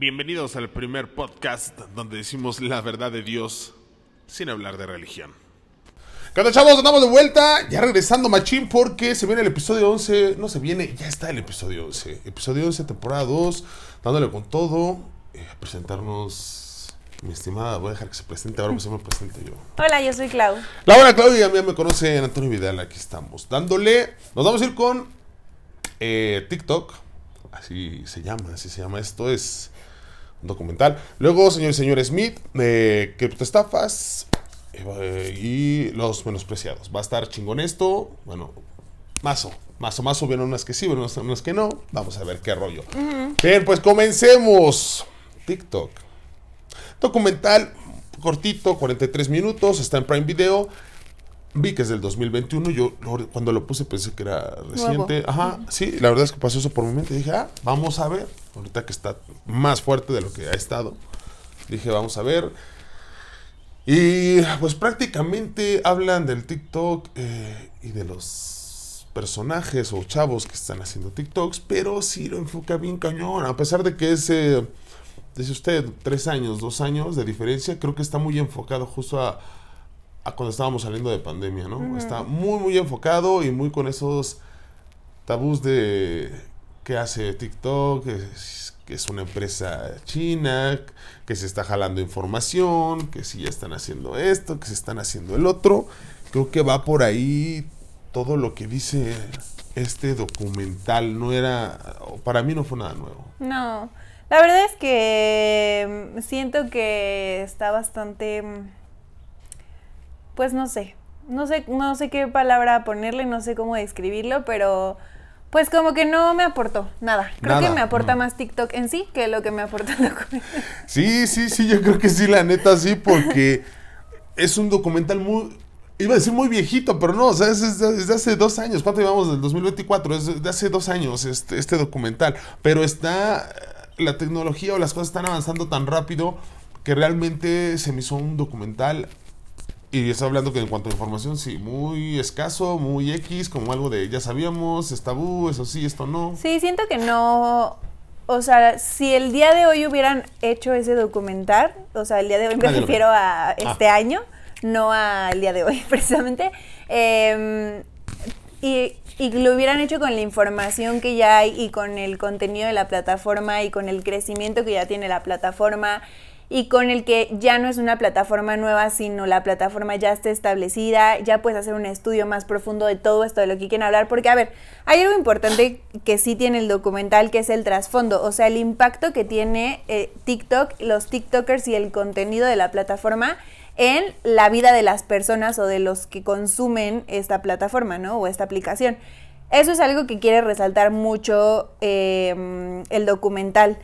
Bienvenidos al primer podcast donde decimos la verdad de Dios sin hablar de religión. ¿Qué onda, chavos? Andamos de vuelta, ya regresando machín porque se viene el episodio 11, no se viene, ya está el episodio 11. Episodio 11, temporada 2, dándole con todo, eh, a presentarnos, mi estimada, voy a dejar que se presente, ahora pues se me presente yo. Hola, yo soy Clau. La buena Claudia, a mí me conocen Antonio Vidal, aquí estamos, dándole, nos vamos a ir con eh, TikTok, así se llama, así se llama, esto es documental. Luego, señor y señor Smith, de criptoestafas eh, y los menospreciados. Va a estar chingón esto, bueno, mazo. Mazo, mazo, vieron unas que sí, vieron unas que no. Vamos a ver qué rollo. Bien, pues comencemos. TikTok. Documental cortito, 43 minutos, está en Prime Video. Vi que es del 2021. Yo cuando lo puse pensé que era reciente. Ajá, sí, la verdad es que pasó eso por mi mente. Dije, ah, vamos a ver. Ahorita que está más fuerte de lo que ha estado. Dije, vamos a ver. Y pues prácticamente hablan del TikTok eh, y de los personajes o chavos que están haciendo TikToks, pero sí lo enfoca bien cañón. A pesar de que es, eh, dice usted, tres años, dos años de diferencia, creo que está muy enfocado justo a, a cuando estábamos saliendo de pandemia, ¿no? Está muy, muy enfocado y muy con esos tabús de qué hace TikTok, que es, que una empresa china, que se está jalando información, que si ya están haciendo esto, que se están haciendo el otro. Creo que va por ahí todo lo que dice este documental. No era, para mí no fue nada nuevo. No, la verdad es que mm, siento que está bastante, mm, pues no sé, no sé, no sé qué palabra ponerle, no sé cómo describirlo, pero pues como que no me aportó nada. Creo Nada, que me aporta no. más TikTok en sí que lo que me aporta el documental. Sí, sí, sí, yo creo que sí, la neta sí, porque es un documental muy, iba a decir muy viejito, pero no, o sea, es desde, desde hace dos años, ¿cuánto llevamos del 2024? Es de hace dos años este, este documental, pero está, la tecnología o las cosas están avanzando tan rápido que realmente se me hizo un documental y estoy hablando que en cuanto a información, sí, muy escaso, muy X, como algo de ya sabíamos, es tabú, eso sí, esto no. Sí, siento que no. O sea, si el día de hoy hubieran hecho ese documental, o sea, el día de hoy me Nadie refiero a este Ah. año, no al día de hoy, precisamente. eh, y, y lo hubieran hecho con la información que ya hay y con el contenido de la plataforma y con el crecimiento que ya tiene la plataforma y con el que ya no es una plataforma nueva, sino la plataforma ya está establecida, ya puedes hacer un estudio más profundo de todo esto, de lo que quieren hablar, porque a ver, hay algo importante que sí tiene el documental, que es el trasfondo, o sea, el impacto que tiene eh, TikTok, los TikTokers y el contenido de la plataforma en la vida de las personas o de los que consumen esta plataforma, ¿no? O esta aplicación. Eso es algo que quiere resaltar mucho eh, el documental.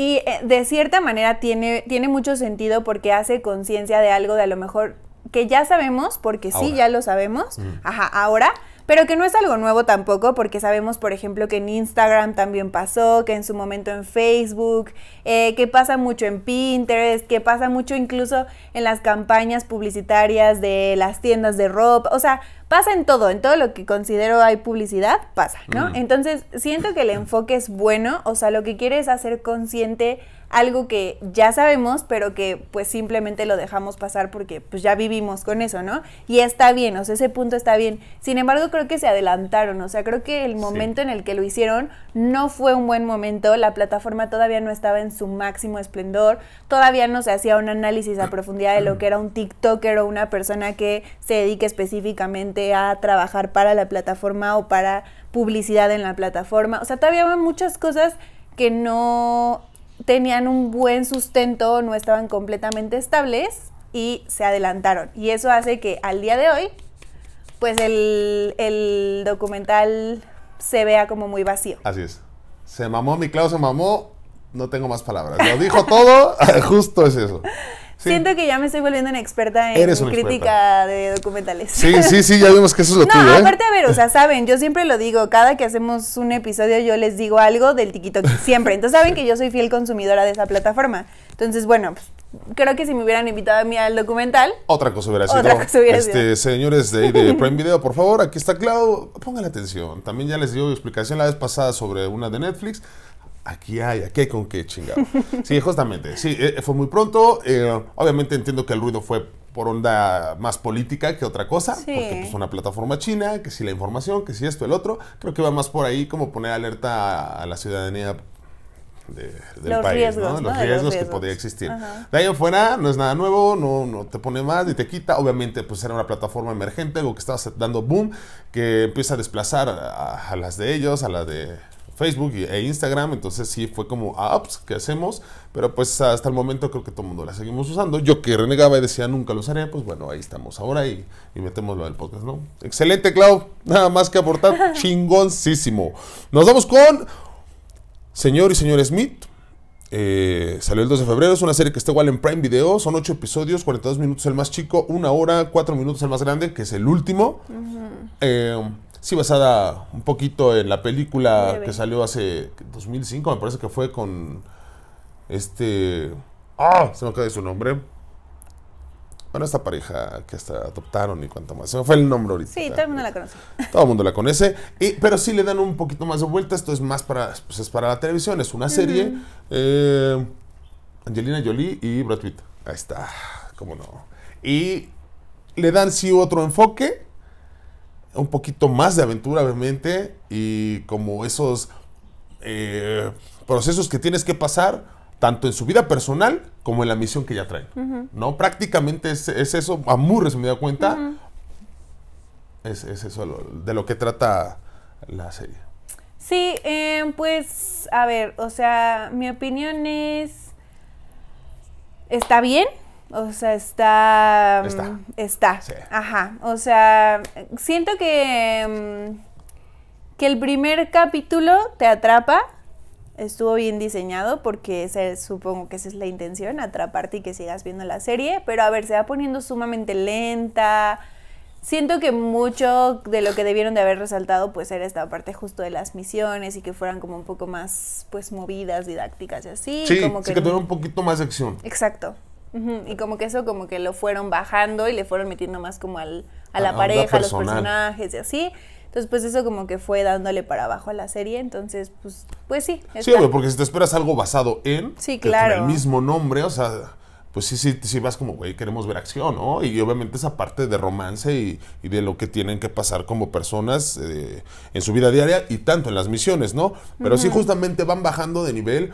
Y eh, de cierta manera tiene, tiene mucho sentido porque hace conciencia de algo de a lo mejor que ya sabemos, porque sí, ya lo sabemos, ajá, ahora, pero que no es algo nuevo tampoco, porque sabemos, por ejemplo, que en Instagram también pasó, que en su momento en Facebook, eh, que pasa mucho en Pinterest, que pasa mucho incluso en las campañas publicitarias de las tiendas de ropa, o sea, pasa en todo, en todo lo que considero hay publicidad, pasa, ¿no? Mm. Entonces, siento que el enfoque es bueno, o sea, lo que quiere es hacer consciente algo que ya sabemos, pero que pues simplemente lo dejamos pasar porque pues ya vivimos con eso, ¿no? Y está bien, o sea, ese punto está bien. Sin embargo, creo que se adelantaron, o sea, creo que el momento en el que lo hicieron no fue un buen momento, la plataforma todavía no estaba en su máximo esplendor, todavía no se hacía un análisis a profundidad de lo que era un TikToker o una persona que se dedique específicamente a trabajar para la plataforma o para publicidad en la plataforma, o sea, todavía había muchas cosas que no tenían un buen sustento, no estaban completamente estables y se adelantaron. Y eso hace que al día de hoy, pues el, el documental se vea como muy vacío. Así es. Se mamó, mi Clau se mamó. No tengo más palabras. Lo dijo todo. Justo es eso. Sí. Siento que ya me estoy volviendo una experta en Eres una crítica de documentales. Sí, sí, sí, ya vimos que eso es lo No, tuyo, ¿eh? aparte, a ver, o sea, saben, yo siempre lo digo, cada que hacemos un episodio yo les digo algo del TikTok, siempre. Entonces saben que yo soy fiel consumidora de esa plataforma. Entonces, bueno, pues, creo que si me hubieran invitado a mí al documental, Otra cosa hubiera sido. Otra cosa hubiera este, Señores de, de Prime Video, por favor, aquí está Clau. Pongan atención. También ya les dio explicación la vez pasada sobre una de Netflix. Aquí hay, aquí hay con qué chingado. Sí, justamente, sí, eh, fue muy pronto. eh, obviamente entiendo que el ruido fue por onda más política que otra cosa, Sí. porque pues una plataforma china, que si la información, que si esto, el otro, creo que va más por ahí como poner alerta a, a la ciudadanía de- del Los país, riesgos, ¿no? ¿no? Los De los riesgos que riesgos. podría existir. Ajá. De ahí en fuera no es nada nuevo, no, no te pone más ni te quita. Obviamente, pues era una plataforma emergente, algo que estaba dando boom, que empieza a desplazar a, a las de ellos, a la de Facebook e Instagram. Entonces sí fue como, ah, pues, ¿qué hacemos? Pero pues hasta el momento creo que todo el mundo la seguimos usando. Yo que renegaba y decía nunca lo usaré, pues bueno, ahí estamos ahora y, y metemos lo del podcast, ¿no? Excelente, Clau. Nada más que aportar. Chingoncísimo. Nos vamos con Señor y Señor Smith. Eh, salió el 2 de febrero, es una serie que está igual en Prime Video, son 8 episodios, 42 minutos el más chico, una hora, 4 minutos el más grande, que es el último. Eh, sí, basada un poquito en la película Breve. que salió hace 2005, me parece que fue con este... Ah, se me acaba de su nombre. Bueno, esta pareja que hasta adoptaron y cuánto más. Se me fue el nombre ahorita. Sí, todo el mundo la conoce. Todo el mundo la conoce. Y, pero sí le dan un poquito más de vuelta. Esto es más para, pues es para la televisión. Es una serie. Eh, Angelina Jolie y Brad Pitt. Ahí está. ¿Cómo no? Y le dan sí otro enfoque. Un poquito más de aventura, obviamente. Y como esos eh, procesos que tienes que pasar. Tanto en su vida personal como en la misión que ya traen. ¿No? Prácticamente es, es eso, a muy resumida cuenta. Es, es eso lo- de lo que trata la serie. Sí, eh, pues, a ver, o sea, mi opinión es. Está bien. O sea, está. mm, Está. Está. Sí. Ajá. O sea, siento que. mm, que el primer capítulo te atrapa. Estuvo bien diseñado porque ese- supongo que esa es la intención, atraparte y que sigas viendo la serie. Pero a ver, se va poniendo sumamente lenta. Siento que mucho de lo que debieron de haber resaltado pues era esta parte justo de las misiones y que fueran como un poco más pues movidas, didácticas y así. Sí, como sí que tuviera un poquito más de acción. Exacto. Y como que eso como que lo fueron bajando y le fueron metiendo más como al, a la onda pareja, a los personajes y así. Entonces pues eso como que fue dándole para abajo a la serie. Entonces pues, pues sí. Sí, obvio, porque si te esperas algo basado en, Sí, claro. el mismo nombre, o sea, pues sí, sí, sí vas como, güey, queremos ver acción, ¿no? Y obviamente esa parte de romance y, y de lo que tienen que pasar como personas eh, en su vida diaria y tanto en las misiones, ¿no? Pero sí justamente van bajando de nivel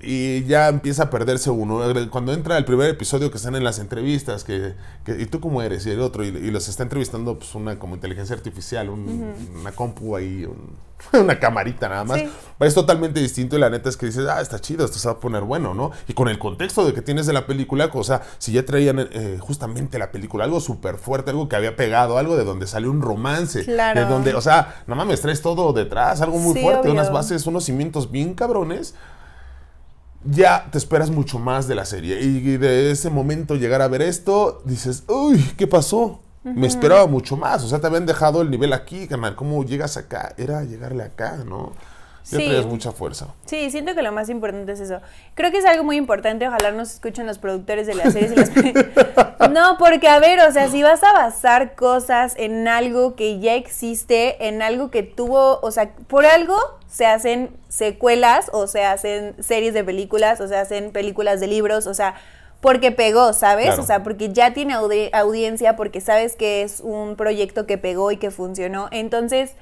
y ya empieza a perderse uno. Cuando entra el primer episodio que están en las entrevistas, que, que- ¿y tú cómo eres? Y el otro, y, y los está entrevistando pues una como inteligencia artificial, un- una compu ahí, un- una camarita nada más. Sí. Es totalmente distinto y la neta es que dices, ah, está chido, esto se va a poner bueno, ¿no? Y con el contexto de que tienes de la película, o sea, si ya traían eh, justamente la película, algo súper fuerte, algo que había pegado, algo de donde salió un romance, Claro. de donde, o sea, no mames, traes todo detrás, algo muy Sí, fuerte, obvio. unas bases, unos cimientos bien cabrones ya te esperas mucho más de la serie. Y de ese momento llegar a ver esto, dices, uy, ¿qué pasó? Me esperaba mucho más. O sea, te habían dejado el nivel aquí, canal. ¿Cómo llegas acá? Era llegarle acá, ¿no? Ya Sí. traías mucha fuerza. Sí, siento que lo más importante es eso. Creo que es algo muy importante, ojalá nos escuchen los productores de las series y las No, porque a ver, o sea, si vas a basar cosas en algo que ya existe, en algo que tuvo, o sea, por algo se hacen secuelas o se hacen series de películas o se hacen películas de libros, o sea, porque pegó, ¿sabes? Claro. O sea, porque ya tiene audi- audiencia, porque sabes que es un proyecto que pegó y que funcionó. Entonces,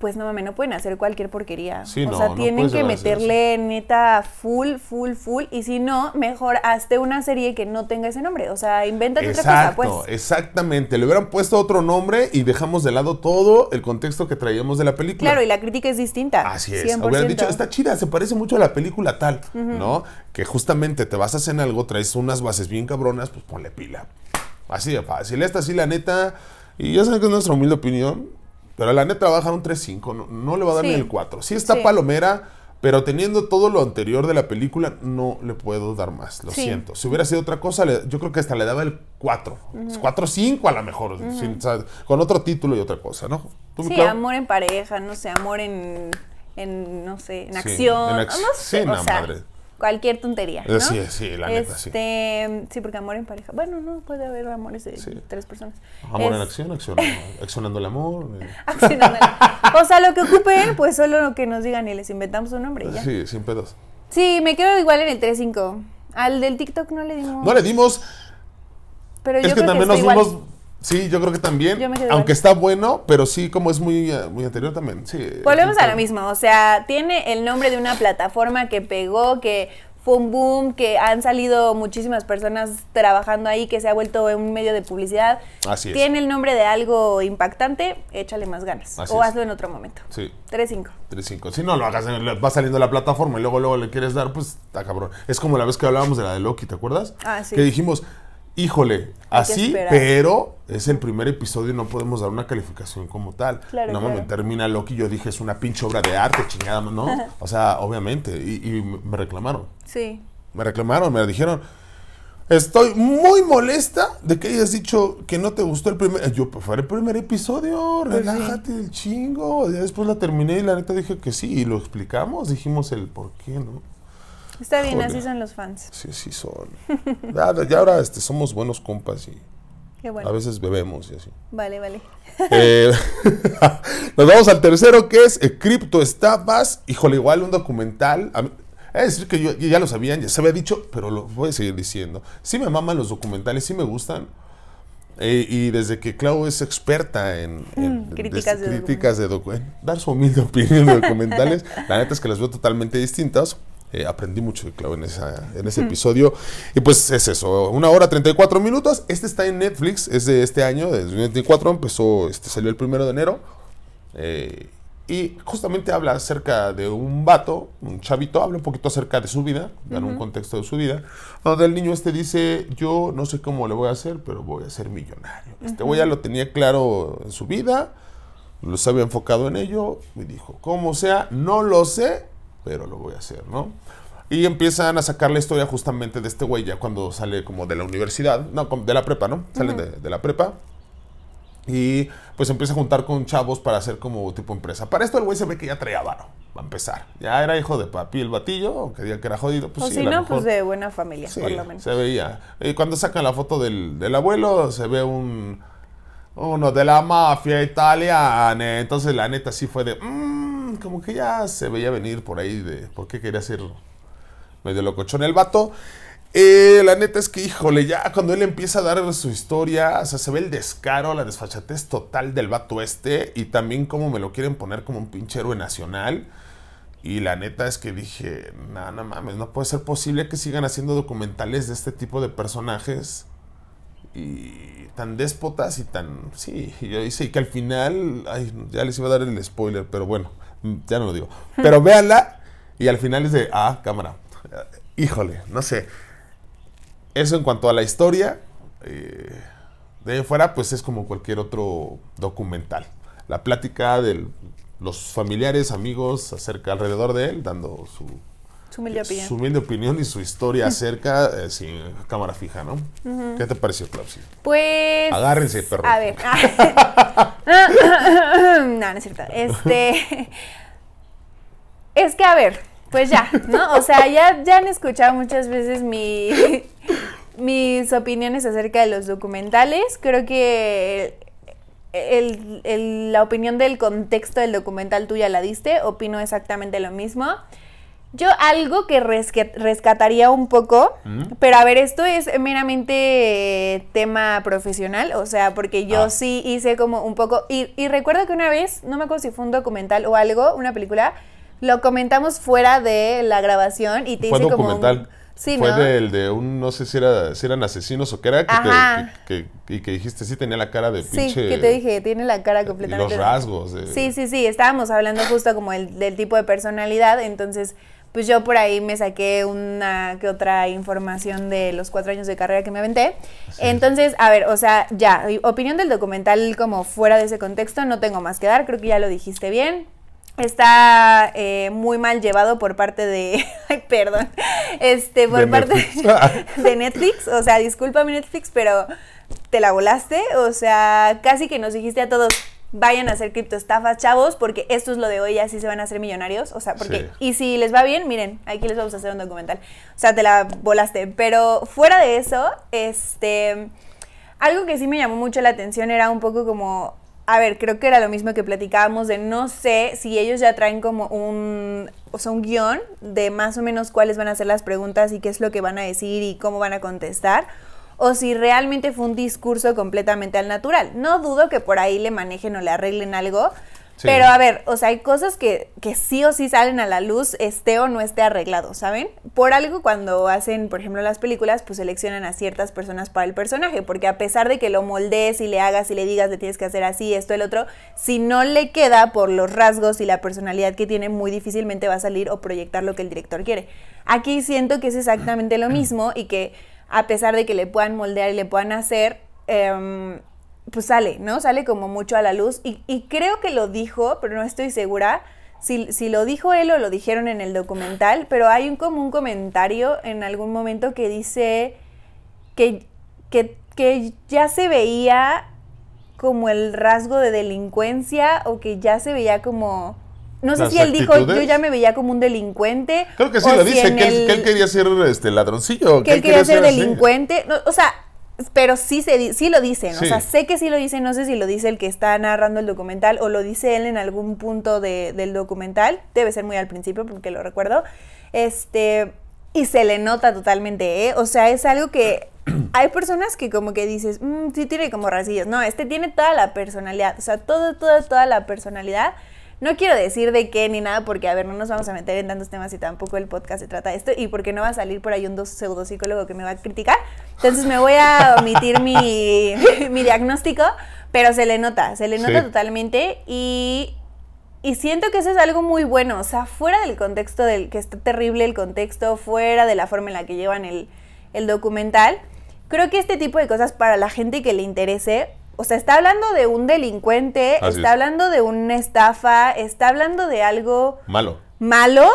pues no mames, no pueden hacer cualquier porquería. Sí, o no, sea, no tienen que meterle neta full, full, full. Y si no, mejor hazte una serie que no tenga ese nombre. O sea, invéntate otra cosa, pues. exactamente. Le hubieran puesto otro nombre y dejamos de lado todo el contexto que traíamos de la película. Claro, y la crítica es distinta. Así es. 100%. Hubieran dicho, está chida, se parece mucho a la película tal, ¿no? Que justamente te basas en algo, traes unas bases bien cabronas, pues ponle pila. Así de fácil. Esta sí, la neta, y ya saben que es nuestra humilde opinión, pero la neta va a bajar un 3.5, no, no le va a dar Sí. ni el 4. Sí está Sí. palomera, pero teniendo todo lo anterior de la película, no le puedo dar más, lo Sí. siento. Si hubiera sido otra cosa, yo creo que hasta le daba el 4. 4-5 a lo mejor, sin- o sea, con otro título y otra cosa, ¿no? ¿Tú, Sí, amor en pareja, no sé, amor en, en no sé, en acción. en ac- no sé, sí, o no, sea, madre. Cualquier tontería. ¿no? Sí, sí, la neta, sí. Este, sí, porque amor en pareja. Bueno, no puede haber amores de Sí. tres personas. Amor en Es- acción, acción, accionando el amor. eh, accionando. o sea, lo que ocupen, pues solo lo que nos digan y les inventamos un nombre y ya. Sí, Sí, sin pedos. me quedo igual en el 3-5. Al del TikTok no le dimos. No le dimos, pero yo es que creo también está nos igual. dimos. Sí, yo creo que también. Aunque está bueno, pero sí, como es muy, eh, muy anterior también. Sí. Volvemos a lo mismo, o sea, tiene el nombre de una plataforma que pegó, que fue un boom, que han salido muchísimas personas trabajando ahí, que se ha vuelto un medio de publicidad. Así es. Tiene el nombre de algo impactante, échale más ganas. Así o es. hazlo en otro momento. Sí. 3-5. 3-5. Si no lo hagas, en- va saliendo la plataforma y luego, luego le quieres dar, pues está cabrón. Es como la vez que hablábamos de la de Loki, ¿te acuerdas? Ah, sí. Que dijimos, híjole, así, pero es el primer episodio y no podemos dar una calificación como tal. Claro, no claro. termina Loki, yo dije, es una pinche obra de arte, chingada, ¿no? O sea, obviamente. Y, y me reclamaron. Sí. Me reclamaron, me dijeron. Estoy muy molesta de que hayas dicho que no te gustó el primer. Yo, pues fue el primer episodio, Pues sí. relájate del chingo. Ya después la terminé y la neta dije que sí. Y lo explicamos, dijimos el por qué, ¿no? Está bien, Híjole. así son los fans. Sí, sí son. Ya, ya ahora este, somos buenos compas y Qué bueno. a veces bebemos y así. Vale, vale. Eh, nos vamos al tercero que es eh, Criptoestafas. Híjole, igual un documental. A mí- Es decir, que yo ya lo sabían, ya se había dicho, pero lo voy a seguir diciendo. Sí me maman los documentales, sí me gustan. Eh, y desde que Clau es experta en, en- Mm, críticas de críticas de docu- en dar su humilde opinión de documentales, la neta es que las veo totalmente distintas. Eh, aprendí mucho de Clau en, esa, en ese episodio. Y pues es eso, una hora 34 minutos. Este está en Netflix, es de este año, de 2024. Empezó, este salió el primero de enero. Eh, y justamente habla acerca de un vato, un chavito, habla un poquito acerca de su vida, dan un contexto de su vida, donde el niño este dice, yo no sé cómo le voy a hacer, pero voy a ser millonario. Este güey ya lo tenía claro en su vida, lo se había enfocado en ello, y dijo, como sea, no lo sé, pero lo voy a hacer, ¿no? Y empiezan a sacar la historia justamente de este güey ya cuando sale como de la universidad, no, de la prepa, ¿no? Salen de, de la prepa. Y pues empieza a juntar con chavos para hacer como tipo empresa. Para esto el güey se ve que ya traía varo, va a empezar. Ya era hijo de papi el batillo, aunque diga que era jodido, pues o sí, si no, mejor- pues de buena familia, Sí, por lo menos. se veía. Y cuando sacan la foto del, del abuelo, se ve un uno de la mafia italiana. Entonces la neta sí fue de, Como que ya se veía venir por ahí de por qué quería ser medio locochón el vato. Eh, la neta es que, híjole, ya cuando él empieza a dar su historia, o sea, se ve el descaro, la desfachatez total del vato este y también como me lo quieren poner como un pinche héroe nacional. Y la neta es que dije, no, no mames, no puede ser posible que sigan haciendo documentales de este tipo de personajes y tan déspotas y tan, sí, yo hice que al final, ay, ya les iba a dar el spoiler, pero bueno, ya no lo digo. Pero véanla y al final es de, ah, cámara, híjole, no sé. Eso en cuanto a la historia, eh, de ahí en fuera, pues es como cualquier otro documental. La plática de los familiares, amigos acerca alrededor de él, dando su, Su humilde opinión. su humilde opinión y su historia acerca, eh, sin cámara fija, ¿no? ¿Qué te pareció, Clausi? Pues. Agárrense, perro. A ver. no, no es cierto. Este. Es que, a ver, pues ya, ¿no? O sea, ya, ya han escuchado muchas veces mi, mis opiniones acerca de los documentales. Creo que el- el- la opinión del contexto del documental tú ya la diste. Opino exactamente lo mismo. Yo algo que rescataría un poco, pero a ver, esto es meramente tema profesional, o sea, porque yo Ah. sí hice como un poco, y, y recuerdo que una vez, no me acuerdo si fue un documental o algo, una película, lo comentamos fuera de la grabación y te Fue hice como... documental. un- Sí, Fue ¿no? del de un, no sé si, era, si eran asesinos o qué era, que, te- Ajá. que- que- y que dijiste, sí tenía la cara de Sí, pinche... que te dije, tiene la cara completamente... los rasgos. de- Sí, sí, sí, estábamos hablando justo como el, del tipo de personalidad, entonces pues yo por ahí me saqué una que otra información de los cuatro años de carrera que me aventé. Entonces, a ver, o sea, ya, opinión del documental como fuera de ese contexto, no tengo más que dar, creo que ya lo dijiste bien. Está eh, muy mal llevado por parte de, ay, perdón, este, por De parte Netflix. de Netflix, o sea, discúlpame Netflix, pero te la volaste, o sea, casi que nos dijiste a todos, vayan a hacer criptoestafas, chavos, porque esto es lo de hoy, así se van a hacer millonarios. O sea, porque. Y si les va bien, miren, aquí les vamos a hacer un documental. O sea, te la volaste. Pero fuera de eso, este. Algo que sí me llamó mucho la atención era un poco como. A ver, creo que era lo mismo que platicábamos de no sé si ellos ya traen como un, o sea, un guion de más o menos cuáles van a ser las preguntas y qué es lo que van a decir y cómo van a contestar o si realmente fue un discurso completamente al natural. No dudo que por ahí le manejen o le arreglen algo, pero a ver, o sea, hay cosas que, que, sí o sí salen a la luz, esté o no esté arreglado, ¿saben? Por algo cuando hacen, por ejemplo, las películas, pues seleccionan a ciertas personas para el personaje, porque a pesar de que lo moldees y le hagas y le digas, le tienes que hacer así, esto, el otro, si no le queda por los rasgos y la personalidad que tiene, muy difícilmente va a salir o proyectar lo que el director quiere. Aquí siento que es exactamente lo mismo y que a pesar de que le puedan moldear y le puedan hacer, em, pues sale, ¿no? Sale como mucho a la luz. Y, creo que lo dijo, pero no estoy segura si, si, lo dijo él o lo dijeron en el documental, pero hay un, como un comentario en algún momento que dice que, que, que ya se veía como el rasgo de delincuencia o que ya se veía como no sé si él dijo, yo ya me veía como un delincuente. Creo que sí lo dice, que, él, quería ser este ladroncillo. Que, él quería, ser, delincuente. o sea, pero sí, se, sí lo dicen. O sea, sé que sí lo dicen. No sé si lo dice el que está narrando el documental o lo dice él en algún punto del documental. Debe ser muy al principio porque lo recuerdo. Este. Y se le nota totalmente, ¿eh? O sea, es algo que hay personas que como que dices, mmm, sí tiene como racillas. No, este tiene toda la personalidad. O sea, todo, toda, toda la personalidad. No quiero decir de qué ni nada, porque a ver, no nos vamos a meter en tantos temas y tampoco el podcast se trata de esto, y porque no va a salir por ahí un pseudo psicólogo que me va a criticar. Entonces me voy a omitir mi, mi diagnóstico, pero se le nota, se le nota totalmente y, y siento que eso es algo muy bueno, o sea, fuera del contexto del que está terrible el contexto, fuera de la forma en la que llevan el, el documental, creo que este tipo de cosas para la gente que le interese, o sea, está hablando de un delincuente, está hablando de una estafa, está hablando de algo... Malo. Malo.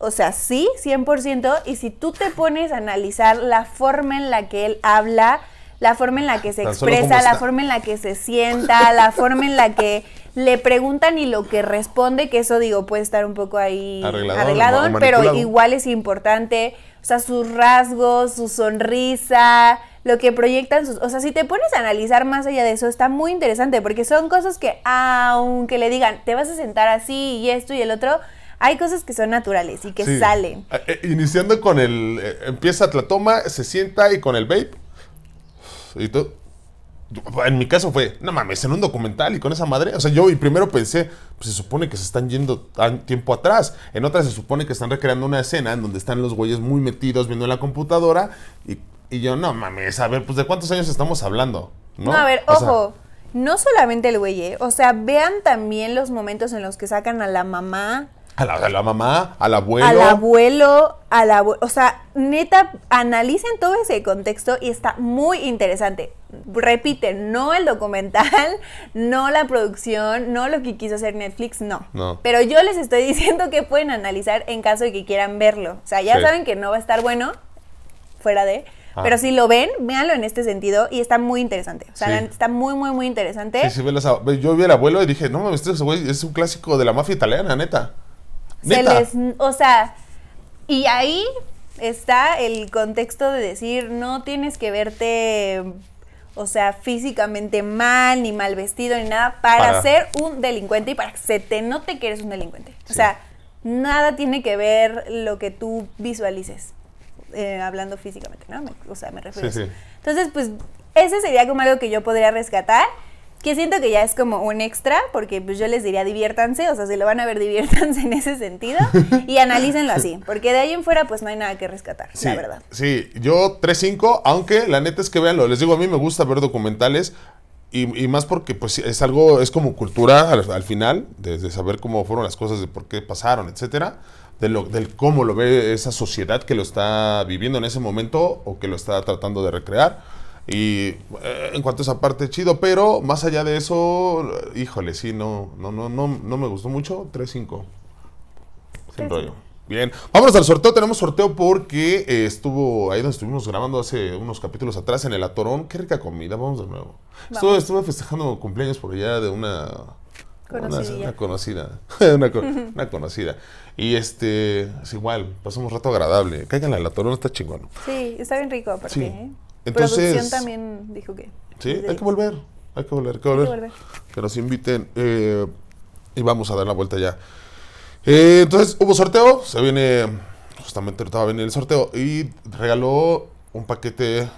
O sea, sí, 100%. Y si tú te pones a analizar la forma en la que él habla, la forma en la que se expresa, la forma en la que se sienta, la forma en la que le preguntan y lo que responde, que eso digo puede estar un poco ahí arreglado, pero igual es importante, o sea, sus rasgos, su sonrisa, lo que proyectan sus... O sea, si te pones a analizar más allá de eso, está muy interesante, porque son cosas que, aunque le digan, te vas a sentar así y esto y el otro, hay cosas que son naturales y que salen. Eh, eh, iniciando con el... Eh, empieza la toma, se sienta y con el vape. Y tú... En mi caso fue, no mames, en un documental y con esa madre. O sea, yo y primero pensé, pues se supone que se están yendo tiempo atrás. En otra se supone que están recreando una escena en donde están los güeyes muy metidos viendo la computadora y y yo, no mames, a ver, pues de cuántos años estamos hablando. No, a ver, ojo. no solamente el güey, ¿eh? o sea, vean también los momentos en los que sacan a la mamá. A la, mamá, al abuelo. Al abuelo, al abuelo. O sea, neta, analicen todo ese contexto y está muy interesante. Repite, no el documental, no la producción, no lo que quiso hacer Netflix, no. no. Pero yo les estoy diciendo que pueden analizar en caso de que quieran verlo. O sea, ya saben que no va a estar bueno, fuera de Ah. Pero si lo ven, véanlo en este sentido y está muy interesante. O sea, está muy, muy, muy interesante. Sí, sí, yo vi al abuelo y dije, no mames, este güey es un clásico de la mafia italiana, neta. neta. o sea, y ahí está el contexto de decir, no tienes que verte, o sea, físicamente mal, ni mal vestido, ni nada, para, ser un delincuente y para que se te note que eres un delincuente. O sea, nada tiene que ver lo que tú visualices. Eh, hablando físicamente, ¿no? o sea, me refiero a eso. Entonces, pues, ese sería como algo que yo podría rescatar, que siento que ya es como un extra, porque pues yo les diría diviértanse, o sea, si lo van a ver, diviértanse en ese sentido, y analícenlo así, porque de ahí en fuera, pues no hay nada que rescatar, la verdad. Sí, yo 3-5, aunque la neta es que veanlo, les digo, a mí me gusta ver documentales, y, más porque pues es algo, es como cultura al, final, de, saber cómo fueron las cosas, de por qué pasaron, etcétera de lo, del cómo lo ve esa sociedad que lo está viviendo en ese momento o que lo está tratando de recrear. Y eh, en cuanto a esa parte, chido, pero más allá de eso, híjole, sí, no, no, no, no, no me gustó mucho. 3-5. Sin rollo. Bien, vámonos al sorteo. Tenemos sorteo porque eh, estuvo ahí donde estuvimos grabando hace unos capítulos atrás en el Atorón. Qué rica comida, vamos de nuevo. Estuve, estuve festejando cumpleaños por allá de una, una, conocida. una, co- una conocida. Y este, es igual, pasamos un rato agradable. Caigan al Atorón, está chingón. Sí, está bien rico aparte. Sí. ¿eh? Entonces- Producción también dijo que. Sí, hay que volver. Hay que volver, hay que hay que volver. volver. que nos inviten eh, y vamos a dar la vuelta ya. Eh, entonces hubo sorteo, se viene, justamente ahorita va a venir el sorteo y regaló un paquete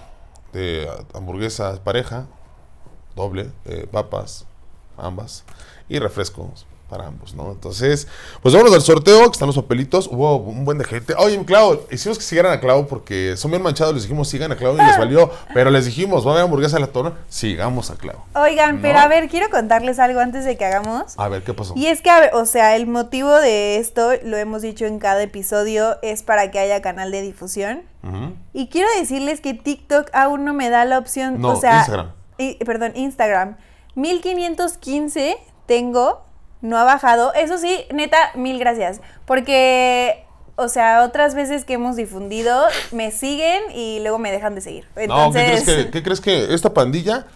de hamburguesas pareja, doble, eh, papas, ambas, y refrescos para ambos, ¿no? Entonces, pues vámonos al sorteo, que están los papelitos, hubo un buen de gente. Oye, Clau, hicimos que siguieran a Clau porque son bien manchados, les dijimos sigan a Clau y les valió, pero les dijimos, va a haber hamburguesa a la torre, sigamos a Clau. Oigan, pero a ver, quiero contarles algo antes de que hagamos. A ver, ¿qué pasó? Y es que, o sea, el motivo de esto, lo hemos dicho en cada episodio, es para que haya canal de difusión. Y quiero decirles que TikTok aún no me da la opción, No, o sea, Instagram. i- perdón, Instagram. 1515 tengo, no ha bajado. Eso sí, neta, mil gracias. Porque, o sea, otras veces que hemos difundido, me siguen y luego me dejan de seguir. No, ¿qué crees, Entonces, que, qué crees que esta pandilla,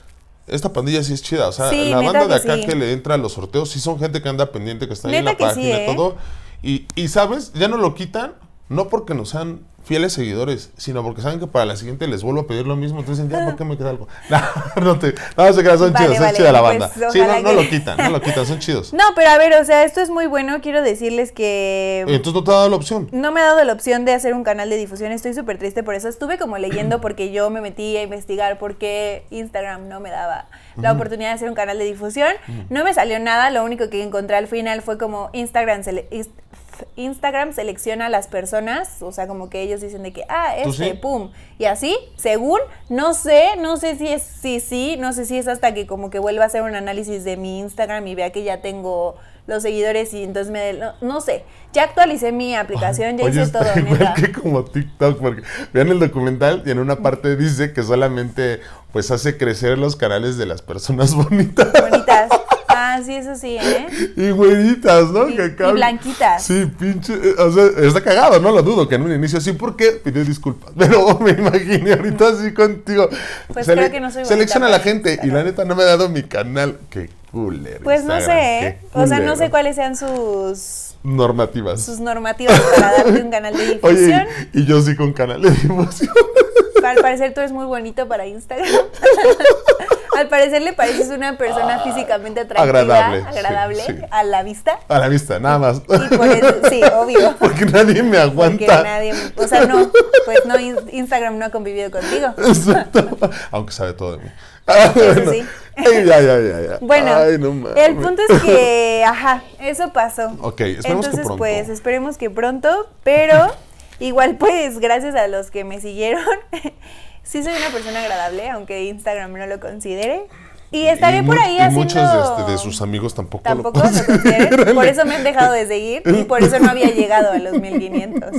esta pandilla sí es chida? O sea, Sí, la banda de que acá sí. que le entra a los sorteos, sí son gente que anda pendiente, que está ahí en la página y ¿eh? todo. Y, y, ¿sabes? Ya no lo quitan, no porque nos sean fieles seguidores, sino porque saben que para la siguiente les vuelvo a pedir lo mismo. Entonces dicen, ya, ¿por qué me queda algo? No, no te, no se crean, son Vale, chidos, son vale, chida la pues, banda. sí, no, ojalá no que- lo quitan, no lo quitan, son chidos. No, pero a ver, o sea, esto es muy bueno. Quiero decirles que... Entonces no te ha dado la opción. No me ha dado la opción de hacer un canal de difusión, estoy súper triste por eso. Estuve como leyendo porque yo me metí a investigar por qué Instagram no me daba la oportunidad de hacer un canal de difusión. No me salió nada, lo único que encontré al final fue como Instagram, sele- is- Instagram selecciona a las personas, o sea, como que ellos dicen de que, ah, ¿Tú este, sí? pum, y así, según, no sé, no sé si es sí, sí, no sé si es hasta que como que vuelva a hacer un análisis de mi Instagram y vea que ya tengo los seguidores y entonces me, no, no sé, ya actualicé mi aplicación, ya Oye, hice todo, igual neta. que como TikTok, porque vean el documental y en una parte dice que solamente pues hace crecer los canales de las personas bonitas Bonitas. Ah, sí, eso sí, ¿eh? y güeritas, ¿no? Y- Que acá- y blanquitas. Sí, pinche, eh, o sea, está cagado, no lo dudo, que en un inicio sí, porque pidió disculpas, pero me imaginé ahorita así contigo. Pues creo que no soy Selecciona a la gente y la neta no me ha dado mi canal, qué culero. Pues no sé, ¿eh? qué O sea, no sé cuáles sean sus, Normativas. sus normativas para darte un canal de difusión. Oye, y, y yo sí con canal de difusión. Al parecer tú eres muy bonito para Instagram. Al parecer le pareces una persona físicamente atractiva, Agradable, sí, agradable sí. a la vista. A la vista, nada más. Y por eso, sí, obvio. Porque nadie me Porque aguanta. nadie, o sea, no, pues no, In- Instagram no ha convivido contigo. Exacto. Aunque sabe todo de mí. Eso sí. Ay, ya, ya, ya. Bueno, Ay, no mames. el punto es que, ajá, eso pasó. Ok, esperemos que Entonces, pronto. pues, esperemos que pronto, pero igual, pues, gracias a los que me siguieron, sí soy una persona agradable, aunque Instagram no lo considere. Y estaré Y por ahí y haciendo... muchos de, este, de sus amigos tampoco, Tampoco lo consideren. Por eso me han dejado de seguir y por eso no había llegado a los 1500.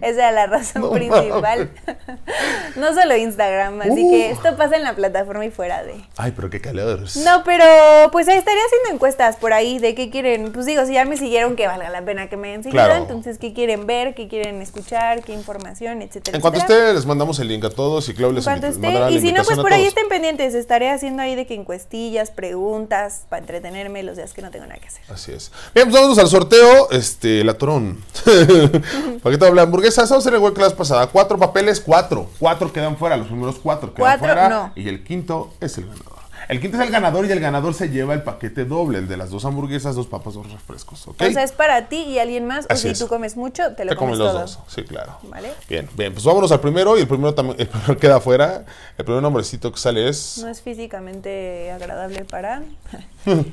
Esa era la razón No principal. no solo Instagram, así Uh. que esto pasa en la plataforma y fuera de. Ay, pero qué calores. No, pero pues ahí estaría haciendo encuestas por ahí de qué quieren. Pues digo, si ya me siguieron, que valga la pena que me hayan seguido. Claro. Entonces, qué quieren ver, qué quieren escuchar, qué información, etcétera. En cuanto esté, les mandamos el link a todos y Clau En les cuanto invita- esté. Y si no, pues por ahí estén pendientes. Estaré haciendo ahí de que encuestillas, preguntas, para entretenerme los días que no tengo nada que hacer. Así es. Bien, pues vamos al sorteo. Este, el atorón. Paquete doble hamburguesas. Vamos a hacer igual que la pasada. Cuatro papeles, cuatro. Cuatro quedan fuera. Los primeros cuatro quedan Cuatro, fuera. no. Y el quinto es el ganador. El quinto es el ganador y el ganador se lleva el paquete doble. El de las dos hamburguesas, dos papas, dos refrescos. ¿Ok? O sea, es para ti y alguien más. Así o si es. tú comes mucho, te lo Te comes los todo. dos. Sí, claro. ¿Vale? Bien, bien. Pues vámonos al primero. Y el primero también el primero queda afuera. El primer nombrecito que sale es. No es físicamente agradable para.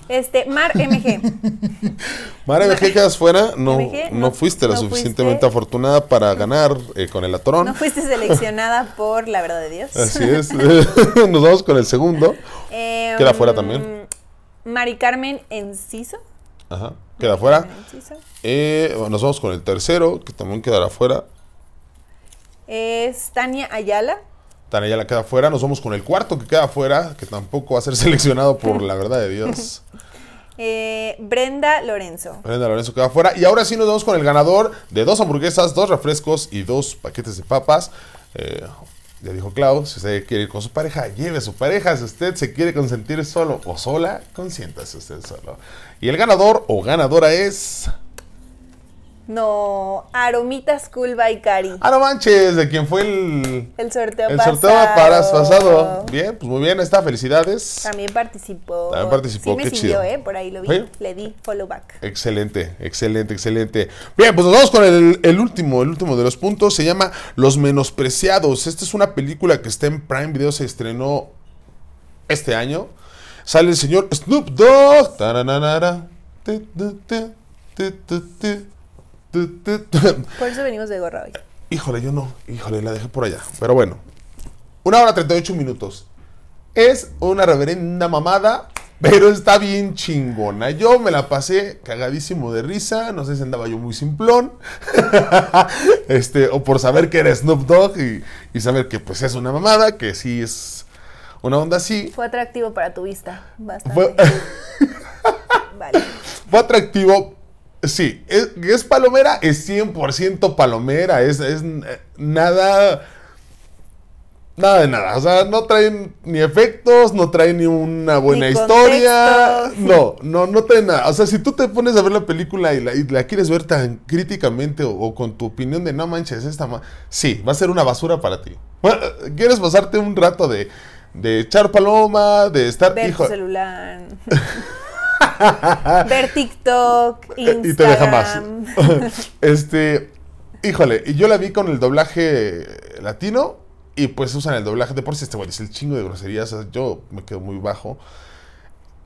Este, Mar MG. Mara MG quedas fuera. No, MG, no, no- fuiste la no suficientemente fuiste. afortunada para ganar eh, con el atorón. No fuiste seleccionada por la verdad de Dios. Así es. Nos vamos con el segundo. Em, Queda fuera también. Mari Carmen Enciso. Ajá. Queda fuera. Eh, bueno, nos vamos con el tercero, que también quedará fuera. Es Tania Ayala. Tania ya la queda fuera. Nos vamos con el cuarto que queda fuera, que tampoco va a ser seleccionado por la verdad de Dios. Eh, Brenda Lorenzo. Brenda Lorenzo queda fuera. Y ahora sí nos vamos con el ganador de dos hamburguesas, dos refrescos y dos paquetes de papas. Eh, ya dijo Clau, si usted quiere ir con su pareja, lleve a su pareja. Si usted se quiere consentir solo o sola, consiéntase usted solo. Y el ganador o ganadora es... No, Aromitas Cool by Cari. Ah, no manches, de quien fue el, El sorteo el pasado. sorteo para pasado. Bien, pues muy bien, está, felicidades. También participó. También participó, Sí me qué siguió, chido. ¿eh? Por ahí lo vi. ¿Sí? Le di follow back. Excelente, excelente, excelente. Bien, pues nos vamos con el, el último, el último de los puntos. Se llama Los Menospreciados. Esta es una película que está en Prime Video, se estrenó este año. Sale el señor Snoop Dogg. Tu, tu, Por eso venimos de gorra hoy. Híjole, yo no. Híjole, la dejé por allá. Pero bueno. Una hora 38 minutos. Es una reverenda mamada, pero está bien chingona. Yo me la pasé cagadísimo de risa. No sé si andaba yo muy simplón. este, o por saber que era Snoop Dogg y, y saber que pues es una mamada, que sí es una onda así. Fue atractivo para tu vista. Bastante. Fue- Vale. Fue atractivo. Sí, es, es palomera, es 100% palomera. Es, es eh, nada. Nada de nada. O sea, no traen ni efectos, no traen ni una buena Ni historia. No, no, no trae nada. O sea, si tú te pones a ver la película y la, y la quieres ver tan críticamente o, o con tu opinión de no manches, esta ma-", Sí, va a ser una basura para ti. Bueno, ¿Quieres pasarte un rato de, de echar paloma, de estar. Ver hijo, tu celular. Ver TikTok, Instagram. y te deja más. este, híjole, y yo la vi con el doblaje latino y pues usan el doblaje de por sí este güey dice el chingo de groserías, o sea, yo me quedo muy bajo.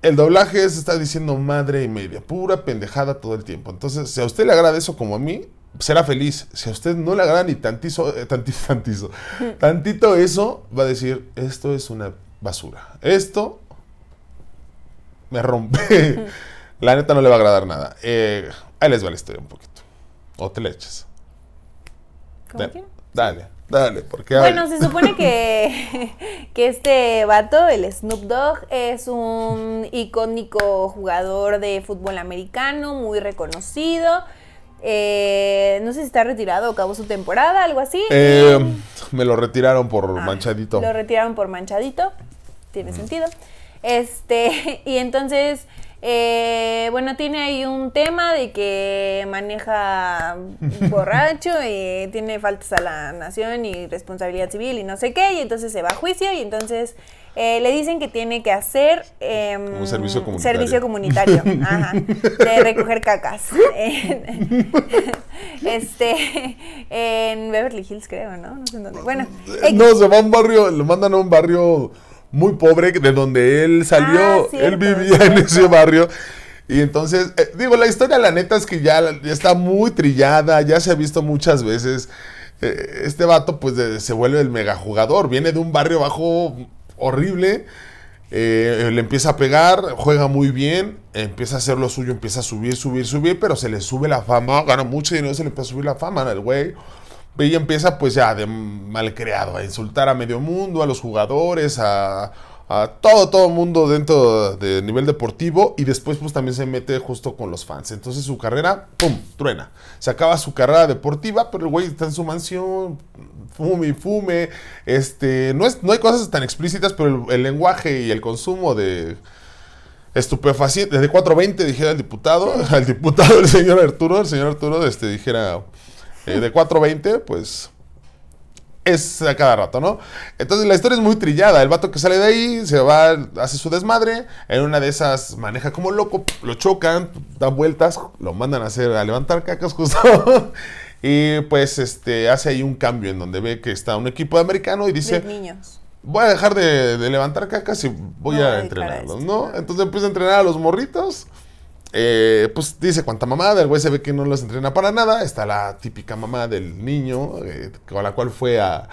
El doblaje se está diciendo madre y media, pura pendejada todo el tiempo. Entonces, si a usted le agrada eso como a mí, será feliz. Si a usted no le agrada ni tantizo, eh, tantizo, tantizo, tantito eso, va a decir, esto es una basura. Esto me rompe. la neta no le va a agradar nada. Eh, ahí les va la historia un poquito. O te le echas. ¿Cómo Da- quieran. Dale, dale, porque... Bueno, se supone que, que este vato, el Snoop Dogg, es un icónico jugador de fútbol americano, muy reconocido. Eh, no sé si está retirado o acabó su temporada, algo así. eh, me lo retiraron por Ah, manchadito. Lo retiraron por manchadito. Tiene sentido. Este, y entonces, eh, bueno, tiene ahí un tema de que maneja borracho y tiene faltas a la nación y responsabilidad civil y no sé qué, y entonces se va a juicio y entonces eh, le dicen que tiene que hacer em, Un servicio comunitario. servicio comunitario, ajá, de recoger cacas. En- este, en Beverly Hills creo, ¿no? No sé en dónde. Bueno, Eh, No, se va a un barrio, lo mandan a un barrio muy pobre de donde él salió, Ah, él cierto, vivía en ese barrio. Y entonces, eh, digo, la historia la neta es que ya, ya está muy trillada, ya se ha visto muchas veces. Eh, este vato pues de- se vuelve el mega jugador, viene de un barrio bajo horrible, eh, le empieza a pegar, juega muy bien, empieza a hacer lo suyo, empieza a subir, subir, subir, pero se le sube la fama, gana mucho dinero, se le empieza a subir la fama al güey. Y empieza pues ya de malcriado a insultar a medio mundo, a los jugadores, a, todo, todo mundo dentro del nivel deportivo y después pues también se mete justo con los fans. Entonces su carrera, ¡pum!, truena. Se acaba su carrera deportiva, pero el güey está en su mansión, fume y fume. Este, no, es, no hay cosas tan explícitas, pero el, lenguaje y el consumo de estupefacientes, de 420 dijera el diputado, al diputado el señor Arturo, el señor Arturo este, dijera eh, de 420, pues es a cada rato, ¿no? Entonces la historia es muy trillada. El vato que sale de ahí se va, hace su desmadre. En una de esas maneja como loco, lo chocan, dan vueltas, lo mandan a hacer, a levantar cacas justo. y pues este hace ahí un cambio en donde ve que está un equipo de americano y dice, de niños. voy a dejar de, de levantar cacas y voy a entrenarlos. ¿no? Entonces empieza a entrenar a los morritos. Eh, pues dice cuánta mamada, el güey se ve que no los entrena para nada. Está la típica mamá del niño, eh, con la cual fue a,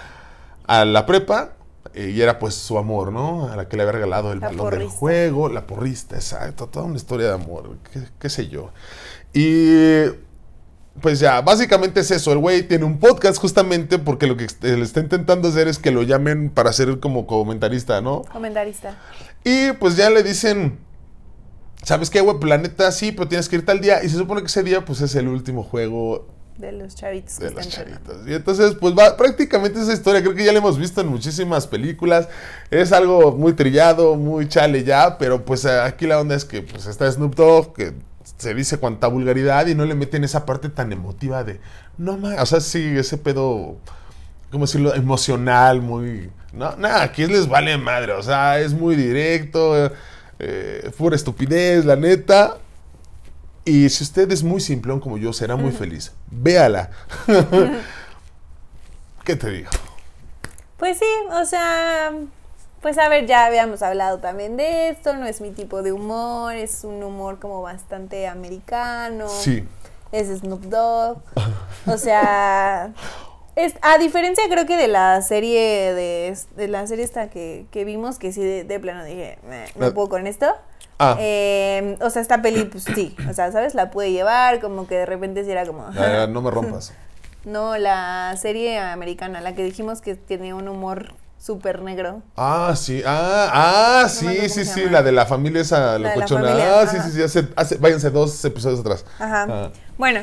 a la prepa. eh, y era pues su amor, ¿no? A la que le había regalado el La balón del juego, la porrista, exacto, toda una historia de amor, qué, qué sé yo. Y pues ya, básicamente es eso. El güey tiene un podcast justamente porque lo que le está intentando hacer es que lo llamen para ser como comentarista, ¿no? Comentarista. Y pues ya le dicen ¿sabes qué, güey? Planeta sí, pero tienes que ir tal día. Y se supone que ese día, pues es el último juego De los chavitos. que de los chavitos. Y entonces, pues va prácticamente esa historia. Creo que ya la hemos visto en muchísimas películas. Es algo muy trillado, muy chale ya. Pero pues aquí la onda es que pues está Snoop Dogg, que se dice cuanta vulgaridad y no le meten esa parte tan emotiva de. No más. O sea, sí, ese pedo. ¿Cómo decirlo? Emocional, muy. No, nada, aquí les vale madre. O sea, es muy directo. eh, pura estupidez, la neta. Y si usted es muy simplón como yo, será muy feliz. Véala. ¿Qué te digo? Pues sí, o sea, pues a ver, ya habíamos hablado también de esto, no es mi tipo de humor, es un humor como bastante americano. Sí. Es Snoop Dogg. O sea, es, a diferencia creo que de la serie de, de la serie esta que, que vimos, que sí de, de plano dije, "Meh, no La- puedo con esto. Ah. Eh, o sea, esta peli, pues sí, o sea, ¿sabes? La pude llevar, como que de repente sí era como... Ah, no me rompas. No, la serie americana, la que dijimos que tiene un humor súper negro. Ah, sí. Ah, ah, sí, sí, sí. La de la familia esa de la locochona. familia, ah, sí, sí, sí. Hace, hace- váyanse dos episodios atrás. Ajá. Ah. Bueno,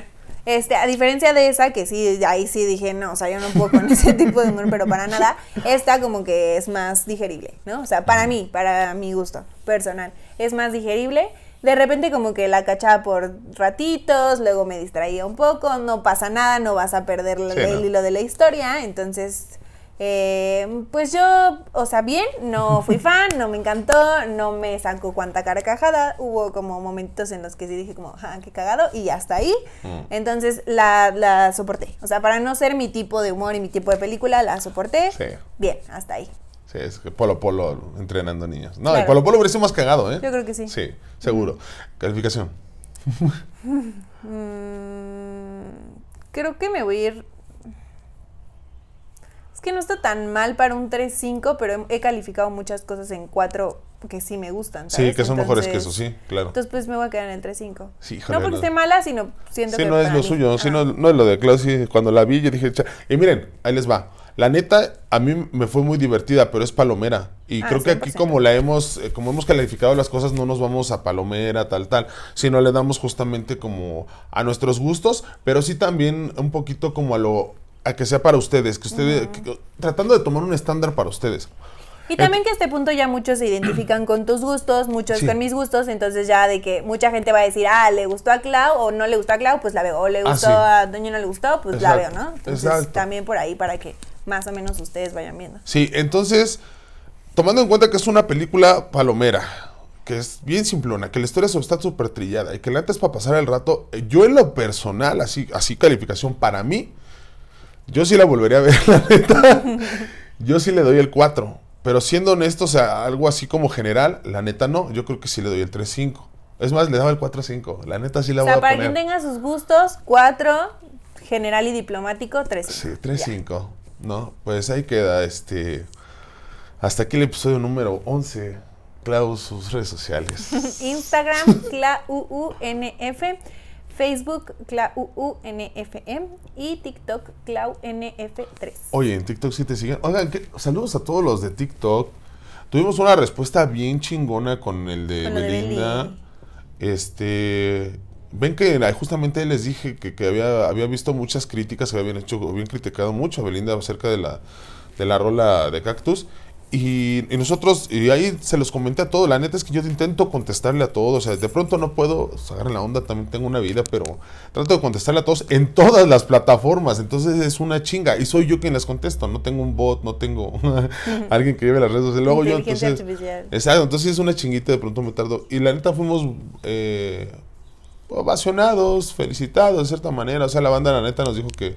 este, a diferencia de esa, que sí, ahí sí dije, no, o sea, yo no puedo con ese tipo de humor, pero para nada, esta como que es más digerible, ¿no? O sea, para mí, para mi gusto personal, es más digerible. De repente como que la cachaba por ratitos, luego me distraía un poco, no pasa nada, no vas a perder el, Sí, el no. hilo de la historia, entonces... eh, pues yo, o sea, bien, no fui fan, no me encantó, no me sacó cuanta carcajada. Hubo como momentos en los que sí dije como, ja, qué cagado, y hasta ahí. Mm. Entonces la, la soporté. O sea, para no ser mi tipo de humor y mi tipo de película, la soporté. Sí. Bien, hasta ahí. Sí, es que Polo Polo entrenando niños. No, el Claro. Polo Polo hubiera sido más cagado, ¿eh? Yo creo que sí. Sí, seguro. Calificación. Mm, creo que me voy a ir. Es que no está tan mal para un 3-5, pero he calificado muchas cosas en 4 que sí me gustan. Sí, que son mejores que eso, sí, claro. Entonces, pues me voy a quedar en el 3-5. Sí, no porque esté mala, sino siento Sí, que. no es lo mí- suyo. Sí, no, no es lo de sí, cuando la vi, yo dije, "Cha-". y miren, ahí les va. La neta, a mí me fue muy divertida, pero es palomera. Y Ah, creo que aquí 100%. como la hemos, eh, como hemos calificado las cosas, no nos vamos a palomera, tal, tal, sino le damos justamente como a nuestros gustos, pero sí también un poquito como a lo, a que sea para ustedes, que ustedes, que- tratando de tomar un estándar para ustedes. Y también que a este punto ya muchos se identifican con tus gustos, muchos Sí. con mis gustos, entonces ya de que mucha gente va a decir, ah, le gustó a Clau o no le gustó a Clau, pues la veo. O le Ah, gustó sí. a Doña no le gustó, pues la veo, ¿no? Entonces exacto. también por ahí para que más o menos ustedes vayan viendo. Sí, entonces, tomando en cuenta que es una película palomera, que es bien simplona, que la historia está súper trillada y que la neta es para pasar el rato, eh, yo en lo personal, así, así calificación para mí, yo sí la volvería a ver, la neta. yo sí le doy el 4. Pero siendo honesto, o sea, algo así como general, la neta no. Yo creo que sí le doy el 3-5. Es más, le daba el 4-5. La neta sí la O voy sea, a para poner. quien tenga sus gustos, 4, general y diplomático, 3. Sí, 3-5. No, pues ahí queda este. Hasta aquí el episodio número 11. Clau, sus redes sociales. Instagram, ClauUNF, Facebook, ClauUNFM y TikTok, ClauNF3. Oye, en TikTok sí te siguen. Oigan, ¿qué? saludos a todos los de TikTok. Tuvimos una respuesta bien chingona con el de Con de. Beli. este. Ven que justamente les dije que, que había, había visto muchas críticas que habían hecho, habían criticado mucho a Belinda acerca de la, de la rola de Cactus. Y, y nosotros, y ahí se los comenté a todos. La neta es que yo intento contestarle a todos. O sea, de pronto no puedo sacar la onda, también tengo una vida, pero trato de contestarle a todos en todas las plataformas. Entonces es una chinga. Y soy yo quien les contesto. No tengo un bot, no tengo alguien que lleve las redes sociales. Hago yo. Entonces, artificial. exacto. Entonces es una chinguita, de pronto me tardo. Y la neta fuimos eh, ovacionados, felicitados de cierta manera. O sea, la banda, la neta, nos dijo que,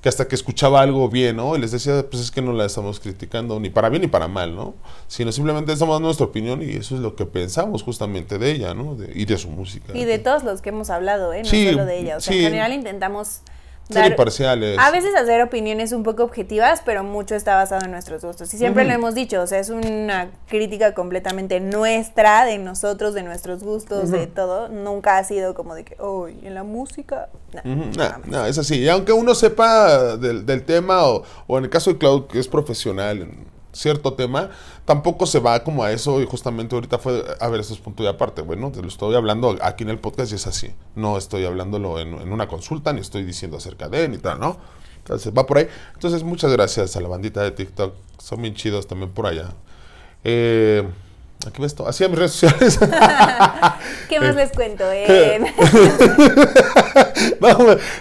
que hasta que escuchaba algo bien, ¿no? Y les decía, pues es que no la estamos criticando ni para bien ni para mal, ¿no? Sino simplemente estamos dando nuestra opinión y eso es lo que pensamos justamente de ella, ¿no? De- y de su música. Y de todos los que hemos hablado, ¿eh? No Sí, solo de ella. O sea, sí. en general intentamos Ser dar... imparciales. A veces hacer opiniones un poco objetivas, pero mucho está basado en nuestros gustos. Y siempre lo hemos dicho, o sea, es una crítica completamente nuestra, de nosotros, de nuestros gustos, de todo. Nunca ha sido como de que, uy, en la música. No, nah, más. nah, es así. Y aunque uno sepa del, del tema, o, o en el caso de Cloud, que es profesional en, cierto tema, tampoco se va como a eso y justamente ahorita fue, a ver, eso es punto aparte, bueno, te lo estoy hablando aquí en el podcast y es así, no estoy hablándolo en, en una consulta, ni estoy diciendo acerca de, ni tal, ¿no? Entonces va por ahí. Entonces muchas gracias a la bandita de TikTok, son bien chidos también por allá. Eh, aquí ves todo, así en mis redes sociales. ¿Qué más les cuento? Eh, No,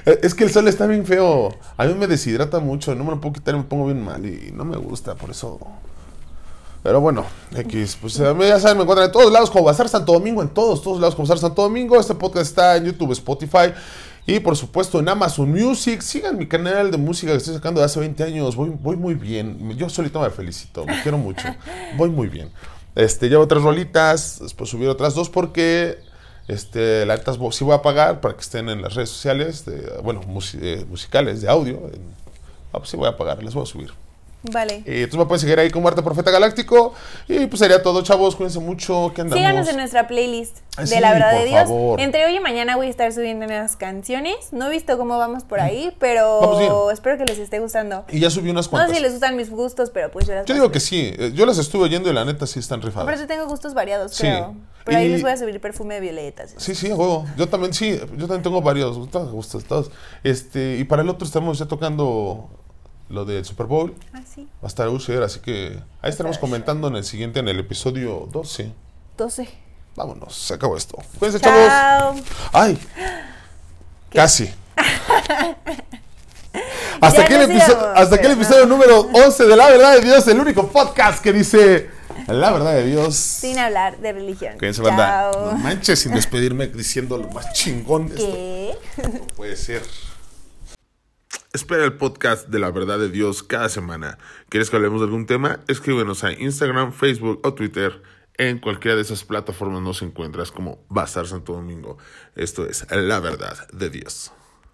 es que el sol está bien feo. A mí me deshidrata mucho. No me lo puedo quitar y me pongo bien mal. Y no me gusta, por eso. Pero bueno, X. Pues eh, ya saben, me encuentran en todos lados como Bazar Santo Domingo. En todos, todos lados como Bazar Santo Domingo. Este podcast está en YouTube, Spotify. Y por supuesto en Amazon Music. Sigan mi canal de música que estoy sacando de hace 20 años. Voy, voy muy bien. Yo solito me felicito. Me quiero mucho. Voy muy bien. Este, llevo tres rolitas. Después subir otras dos porque este, la neta sí voy a pagar para que estén en las redes sociales, bueno, eh, musicales, de audio. Ah, pues sí voy a pagar, les voy a subir. Vale. Y tú me puedes seguir ahí como Arte Profeta Galáctico. Y pues sería todo, chavos. Cuídense mucho. que andamos? Síganos en nuestra playlist de sí, la verdad por de Dios. favor. Entre hoy y mañana voy a estar subiendo unas canciones. No he visto cómo vamos por ahí, pero espero que les esté gustando. Y ya subí unas No cuantas. sé si les gustan mis gustos, pero pues yo las Yo digo que sí. eh, Yo las estuve oyendo y la neta sí están rifadas. Aparte tengo gustos variados, Sí. creo. Pero ahí les voy a subir perfume de violetas. Sí, sí, a huevo. Yo también, sí. Yo también tengo varios. Gustan, todos. Este, y para el otro estamos ya tocando lo del Super Bowl. Ah, sí. Va a estar Usher, así que ahí estaremos comentando en el siguiente, en el episodio 12. 12. Vámonos, se acabó esto. Cuídense, chavos. Chao. Ay, casi. Hasta, aquí el, íbamos, hasta el episodio número 11 de La Verdad de Dios, el único podcast que dice La Verdad de Dios. Sin hablar de religión. Cuídense, banda. No manches sin despedirme diciendo lo más chingón de esto. ¿Qué? No puede ser. Espera el podcast de la verdad de Dios cada semana. ¿Quieres que hablemos de algún tema? Escríbenos a Instagram, Facebook o Twitter. En cualquiera de esas plataformas nos encuentras como Bazar Santo Domingo. Esto es la verdad de Dios.